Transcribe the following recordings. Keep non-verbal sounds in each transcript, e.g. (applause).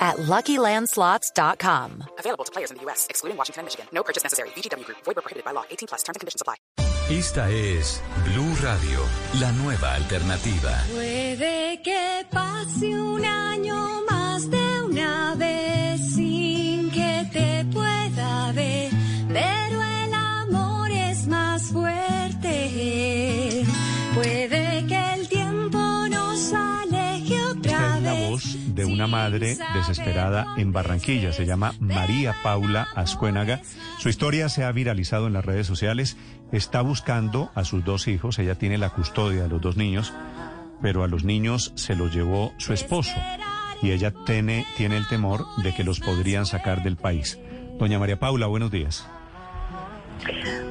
at LuckyLandSlots.com. Available to players in the U.S., excluding Washington and Michigan. No purchase necessary. VGW Group. Void prohibited by law. 18 plus. Terms and conditions apply. Esta es Blue Radio, la nueva alternativa. Puede que pase un año más de una vez de una madre desesperada en Barranquilla. Se llama María Paula Ascuénaga. Su historia se ha viralizado en las redes sociales. Está buscando a sus dos hijos. Ella tiene la custodia de los dos niños, pero a los niños se los llevó su esposo. Y ella tiene, tiene el temor de que los podrían sacar del país. Doña María Paula, buenos días.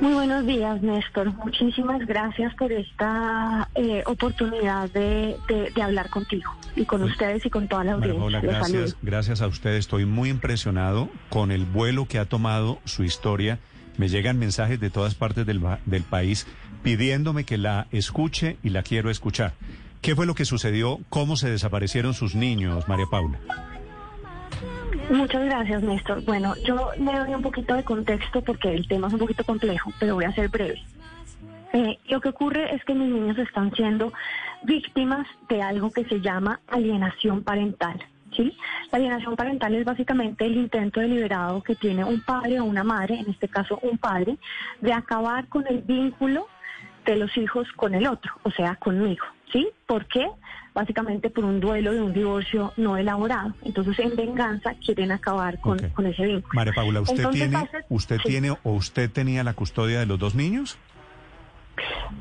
Muy buenos días, Néstor. Muchísimas gracias por esta eh, oportunidad de, de- de hablar contigo y con ustedes y con toda la audiencia. Saludo. gracias, gracias a usted. Estoy muy impresionado con el vuelo que ha tomado su historia. Me llegan mensajes de todas partes del, del país pidiéndome que la escuche y la quiero escuchar. ¿Qué fue lo que sucedió? ¿Cómo se desaparecieron sus niños, María Paula? Muchas gracias, Néstor. Bueno, yo le doy un poquito de contexto porque el tema es un poquito complejo, pero voy a ser breve. Eh, lo que ocurre es que mis niños están siendo víctimas de algo que se llama alienación parental. ¿sí? La alienación parental es básicamente el intento deliberado que tiene un padre o una madre, en este caso un padre, de acabar con el vínculo de los hijos con el otro, o sea, conmigo. ¿Sí? ¿Por qué? Básicamente por un duelo de un divorcio no elaborado. Entonces, en venganza, quieren acabar con, ese vínculo. María Paula, ¿usted Entonces, tiene, hace- usted sí. tiene o usted tenía la custodia de los dos niños?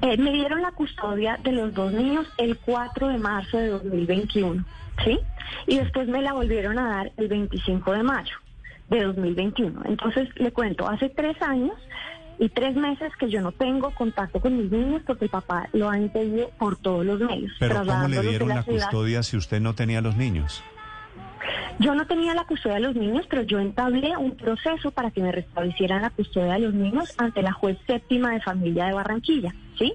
Eh, me dieron la custodia de los dos niños el 4 de marzo de 2021, ¿sí? Y después me la volvieron a dar el 25 de mayo de 2021. Entonces, le cuento, hace tres años y tres meses que yo no tengo contacto con mis niños porque el papá lo ha impedido por todos los medios. Pero ¿cómo le dieron la custodia si usted no tenía los niños? Yo no tenía la custodia de los niños, pero yo entablé un proceso para que me restablecieran la custodia de los niños ante la juez séptima de familia de Barranquilla, ¿sí?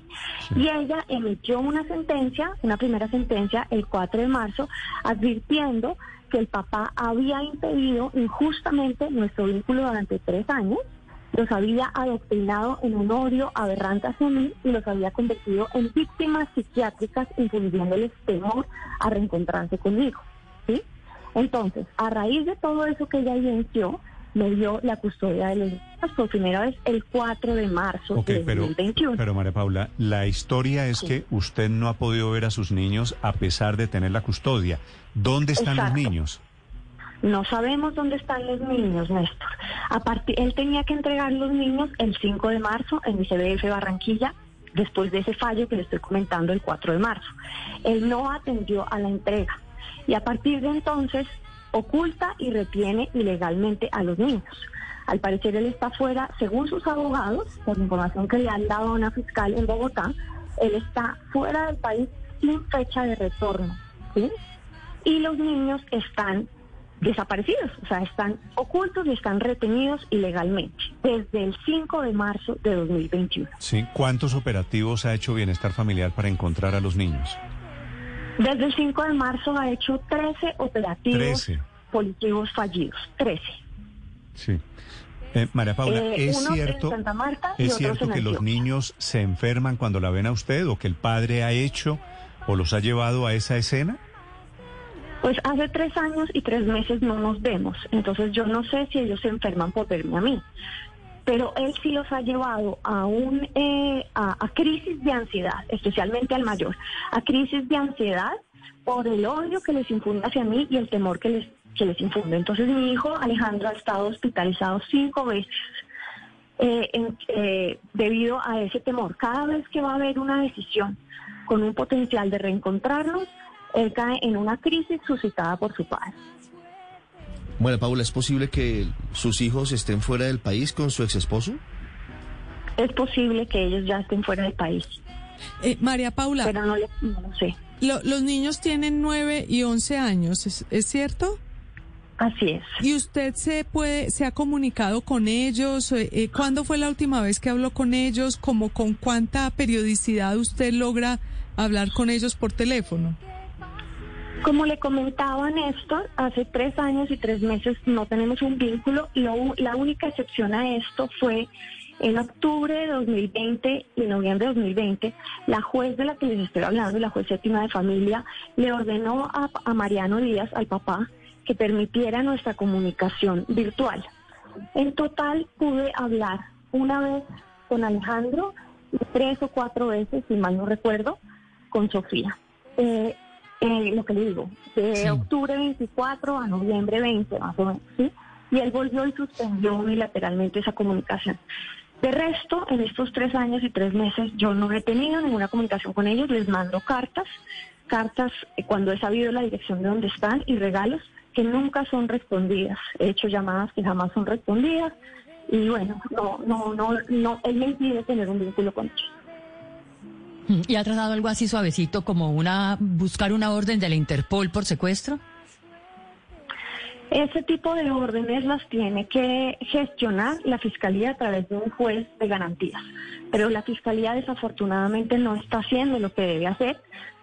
Y ella emitió una sentencia, una primera sentencia, el 4 de marzo, advirtiendo que el papá había impedido injustamente nuestro vínculo durante tres años, los había adoctrinado en un odio aberrante hacia mí y los había convertido en víctimas psiquiátricas, infundiéndoles temor a reencontrarse conmigo, ¿sí? Entonces, a raíz de todo eso que ella evidenció, me dio la custodia de los niños por primera vez el 4 de marzo Ok, de pero, 2021. pero María Paula, la historia es Sí. que usted no ha podido ver a sus niños a pesar de tener la custodia. ¿Dónde están los niños? No sabemos dónde están los niños, Néstor. A partir, él tenía que entregar los niños el 5 de marzo en el CBF Barranquilla, después de ese fallo que le estoy comentando el 4 de marzo. Él no atendió a la entrega y a partir de entonces oculta y retiene ilegalmente a los niños. Al parecer él está fuera, según sus abogados, por información que le han dado a una fiscal en Bogotá, él está fuera del país sin fecha de retorno. y los niños están desaparecidos, o sea, están ocultos y están retenidos ilegalmente desde el 5 de marzo de 2021. Sí. ¿Cuántos operativos ha hecho Bienestar Familiar para encontrar a los niños? Desde el 5 de marzo ha hecho 13 operativos 13. policivos fallidos, 13. Sí. Eh, María Paula, Eh, ¿es cierto, Marta ¿es cierto que los niños se enferman cuando la ven a usted o que el padre ha hecho o los ha llevado a esa escena? Pues hace tres años y tres meses no nos vemos, entonces yo no sé si ellos se enferman por verme a mí. Pero él sí los ha llevado a un eh, a, a crisis de ansiedad, especialmente al mayor, a crisis de ansiedad por el odio que les infunde hacia mí y el temor que les que les infunde. Entonces mi hijo Alejandro ha estado hospitalizado cinco veces eh, eh, debido a ese temor. Cada vez que va a haber una decisión con un potencial de reencontrarnos, él cae en una crisis suscitada por su padre. Bueno, Paula, ¿es posible que sus hijos estén fuera del país con su ex esposo? es posible que ellos ya estén fuera del país. Eh, María Paula, pero no, lo sé. los niños tienen 9 y 11 años, ¿es, ¿es cierto? Así es. ¿Y usted se puede, se ha comunicado con ellos? Eh, eh, ¿Cuándo fue la última vez que habló con ellos? ¿Cómo con cuánta periodicidad usted logra hablar con ellos por teléfono? Como le comentaba Néstor, hace tres años y tres meses no tenemos un vínculo. la única excepción a esto fue en octubre de 2020 y noviembre de 2020, la juez de la que les estoy hablando, la juez séptima de familia, le ordenó a Mariano Díaz, al papá, que permitiera nuestra comunicación virtual. En total pude hablar una vez con Alejandro y tres o cuatro veces, si mal no recuerdo, con Sofía. Eh, eh, lo que le digo, de octubre 24 a noviembre 20, más o menos, ¿sí? Y él volvió y suspendió unilateralmente esa comunicación. De resto, en estos tres años y tres meses, yo no he tenido ninguna comunicación con ellos, les mando cartas, cartas eh, cuando he sabido la dirección de dónde están y regalos que nunca son respondidas. He hecho llamadas que jamás son respondidas y bueno, no, no, no, no, él me impide tener un vínculo con ellos. ¿Y ha tratado algo así suavecito como una buscar una orden de la Interpol por secuestro? Ese tipo de órdenes las tiene que gestionar la Fiscalía a través de un juez de garantías. Pero la Fiscalía desafortunadamente no está haciendo lo que debe hacer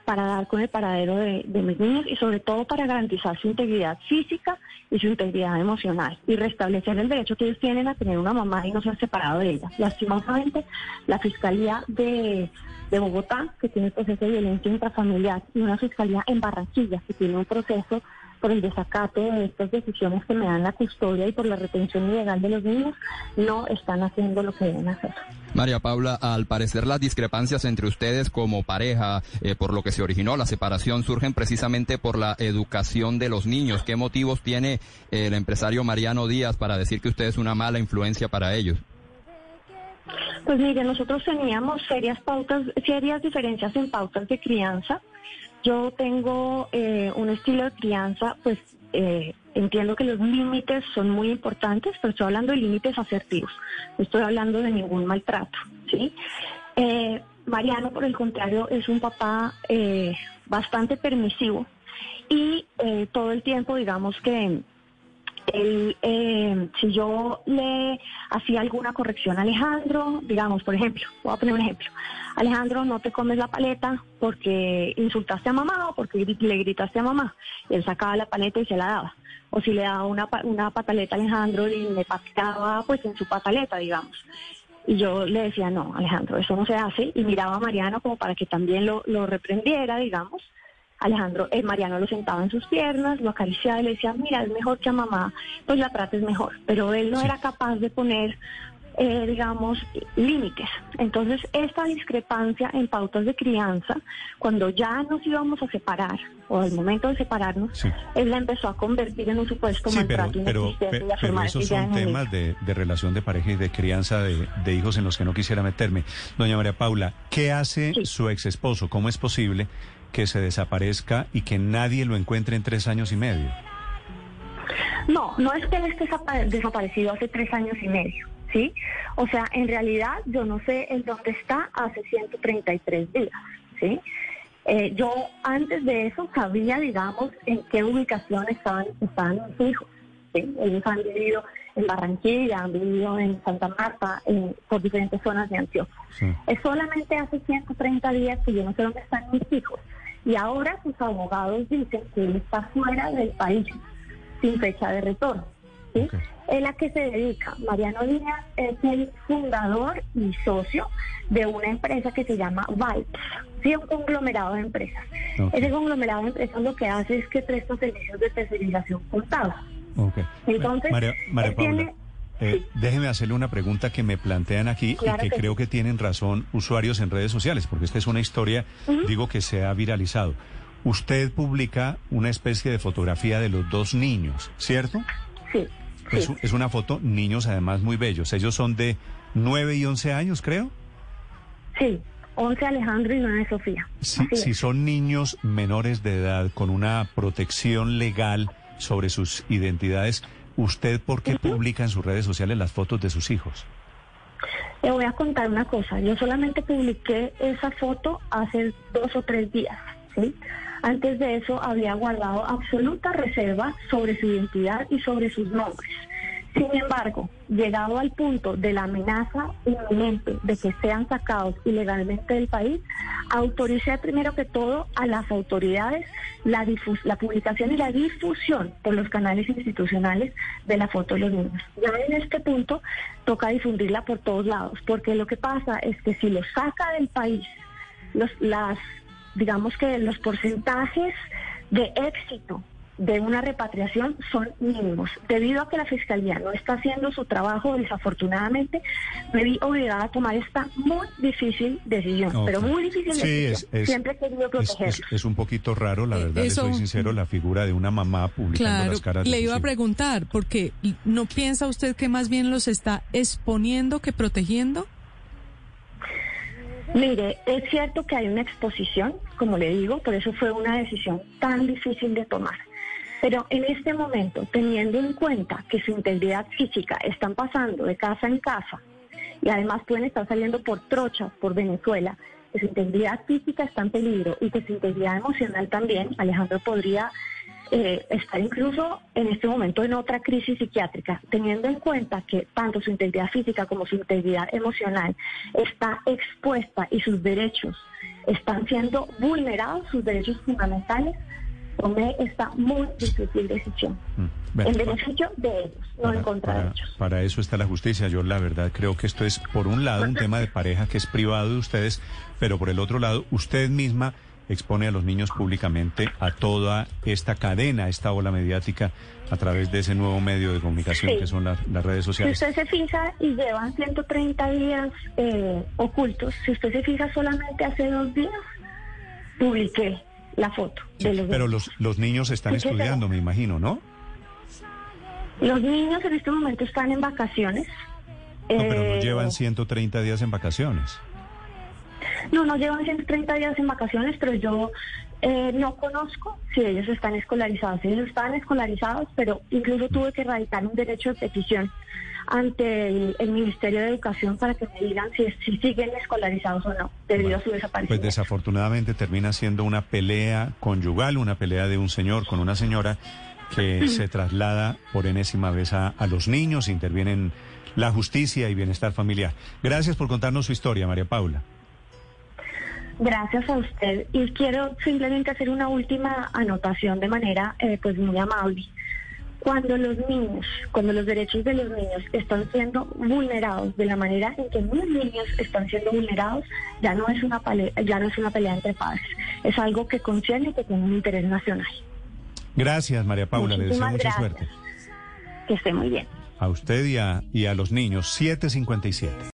para dar con el paradero de, mis niños y sobre todo para garantizar su integridad física y su integridad emocional y restablecer el derecho que ellos tienen a tener una mamá y no ser separado de ella. Lastimosamente, la Fiscalía de, de Bogotá, que tiene el proceso de violencia intrafamiliar, y una Fiscalía en Barranquilla, que tiene un proceso por el desacato de estas decisiones que me dan la custodia y por la retención ilegal de los niños, no están haciendo lo que deben hacer. María Paula, al parecer las discrepancias entre ustedes como pareja, eh, por lo que se originó la separación, surgen precisamente por la educación de los niños. ¿Qué motivos tiene eh, el empresario Mariano Díaz para decir que usted es una mala influencia para ellos? Pues mire, nosotros teníamos serias pautas, serias diferencias en pautas de crianza. Yo tengo eh, un estilo de crianza, pues eh, entiendo que los límites son muy importantes, pero estoy hablando de límites asertivos. No estoy hablando de ningún maltrato, ¿sí? Eh, Mariano, por el contrario, es un papá bastante permisivo y todo el tiempo, digamos que él, eh, si yo le hacía alguna corrección a Alejandro, digamos, por ejemplo, voy a poner un ejemplo, Alejandro, no te comes la paleta porque insultaste a mamá o porque le gritaste a mamá. él sacaba la paleta y se la daba. O si le daba una, una pataleta a Alejandro y le pateaba pues en su pataleta, digamos. Y yo le decía, no, Alejandro, eso no se hace. Y miraba a Mariano como para que también lo, lo reprendiera, digamos. Alejandro, eh, Mariano lo sentaba en sus piernas, lo acariciaba y le decía, mira, es mejor que a mamá, pues la trates mejor. Pero él no era capaz de poner, eh, digamos, límites. Entonces, esta discrepancia en pautas de crianza, cuando ya nos íbamos a separar, o al momento de separarnos, él la empezó a convertir en un supuesto maltrato pero, pero, pero esos son temas de, relación de pareja y de crianza de, de, hijos en los que no quisiera meterme. Doña María Paula, ¿qué hace su ex esposo? ¿Cómo es posible que se desaparezca y que nadie lo encuentre en tres años y medio? No, no es que él esté desaparecido hace tres años y medio, ¿sí? O sea, en realidad yo no sé en dónde está hace 133 días, ¿sí? Eh, yo antes de eso sabía, digamos, en qué ubicación estaban, estaban mis hijos, ¿sí? Ellos han vivido en Barranquilla, han vivido en Santa Marta, en, por diferentes zonas de Antioquia. Es solamente hace 130 días que yo no sé dónde están mis hijos. Y ahora sus abogados dicen que él está fuera del país, sin fecha de retorno. ¿sí? ¿En a qué se dedica? Mariano Díaz es el fundador y socio de una empresa que se llama Vibes, sí, un conglomerado de empresas. Ese conglomerado de empresas lo que hace es que presta servicios de tercerización contable. Entonces, María, Paula, eh, déjeme hacerle una pregunta que me plantean aquí y que, creo que tienen razón usuarios en redes sociales, porque esta es una historia, digo, que se ha viralizado. Usted publica una especie de fotografía de los dos niños, ¿cierto? Sí. Es, una foto, niños además muy bellos. Ellos son de 9 y 11 años, creo. Sí, 11 Alejandro y 9 Sofía. si son niños menores de edad con una protección legal sobre sus identidades, ¿usted por qué publica en sus redes sociales las fotos de sus hijos? Le voy a contar una cosa. Yo solamente publiqué esa foto hace dos o tres días. ¿sí? Antes de eso había guardado absoluta reserva sobre su identidad y sobre sus nombres. Sin embargo, llegado al punto de la amenaza inminente de que sean sacados ilegalmente del país, autoricé primero que todo a las autoridades la, la publicación y la difusión por los canales institucionales de la foto de los niños. Ya en este punto toca difundirla por todos lados, porque lo que pasa es que si lo saca del país, los, las, digamos que los porcentajes de éxito de una repatriación son mínimos. Debido a que la Fiscalía no está haciendo su trabajo, desafortunadamente, me vi obligada a tomar esta muy difícil decisión, pero muy difícil decisión. Siempre he querido protegerlos. Es, un poquito raro, la verdad, le soy sincero, la figura de una mamá publicando las caras. Le iba a preguntar, porque ¿no piensa usted que más bien los está exponiendo que protegiendo? Mire, es cierto que hay una exposición, como le digo, por eso fue una decisión tan difícil de tomar. Pero en este momento, teniendo en cuenta que su integridad física están pasando de casa en casa y además pueden estar saliendo por trochas por Venezuela, que su integridad física está en peligro y que su integridad emocional también, Alejandro podría eh, estar incluso en este momento en otra crisis psiquiátrica, teniendo en cuenta que tanto su integridad física como su integridad emocional está expuesta y sus derechos están siendo vulnerados, sus derechos fundamentales, tomé esta muy difícil decisión. Mm, en beneficio de ellos, no en contra de ellos. Para eso está la justicia. Yo la verdad creo que esto es, por un lado, un tema de pareja que es privado de ustedes, pero por el otro lado, usted misma expone a los niños públicamente a toda esta cadena, esta ola mediática a través de ese nuevo medio de comunicación que son las, redes sociales. Si usted se fija y llevan 130 días eh, ocultos, si usted se fija solamente hace dos días, publiqué la foto. de los pero los, los niños están estudiando, me imagino, ¿no? Los niños en este momento están en vacaciones. No, pero no eh, llevan 130 días en vacaciones. No, no llevan 130 días en vacaciones, pero yo eh, no conozco si ellos están escolarizados. Ellos están escolarizados, pero incluso tuve que radicar un derecho de petición ante el, Ministerio de Educación para que me digan si, si siguen escolarizados o no, debido a su desaparición. Pues desafortunadamente termina siendo una pelea conyugal, una pelea de un señor con una señora que (clears throat) se traslada por enésima vez a, a los niños, intervienen la justicia y bienestar familiar. Gracias por contarnos su historia, María Paula. Gracias a usted. Y quiero simplemente hacer una última anotación de manera eh, pues muy amable. Cuando los niños, cuando los derechos de los niños están siendo vulnerados de la manera en que mis niños están siendo vulnerados, ya no es una pelea, ya no es una pelea entre padres. Es algo que concierne y que tiene un interés nacional. Gracias, María Paula. Le deseo mucha suerte. Que esté muy bien. A usted y a, y a los niños. 757.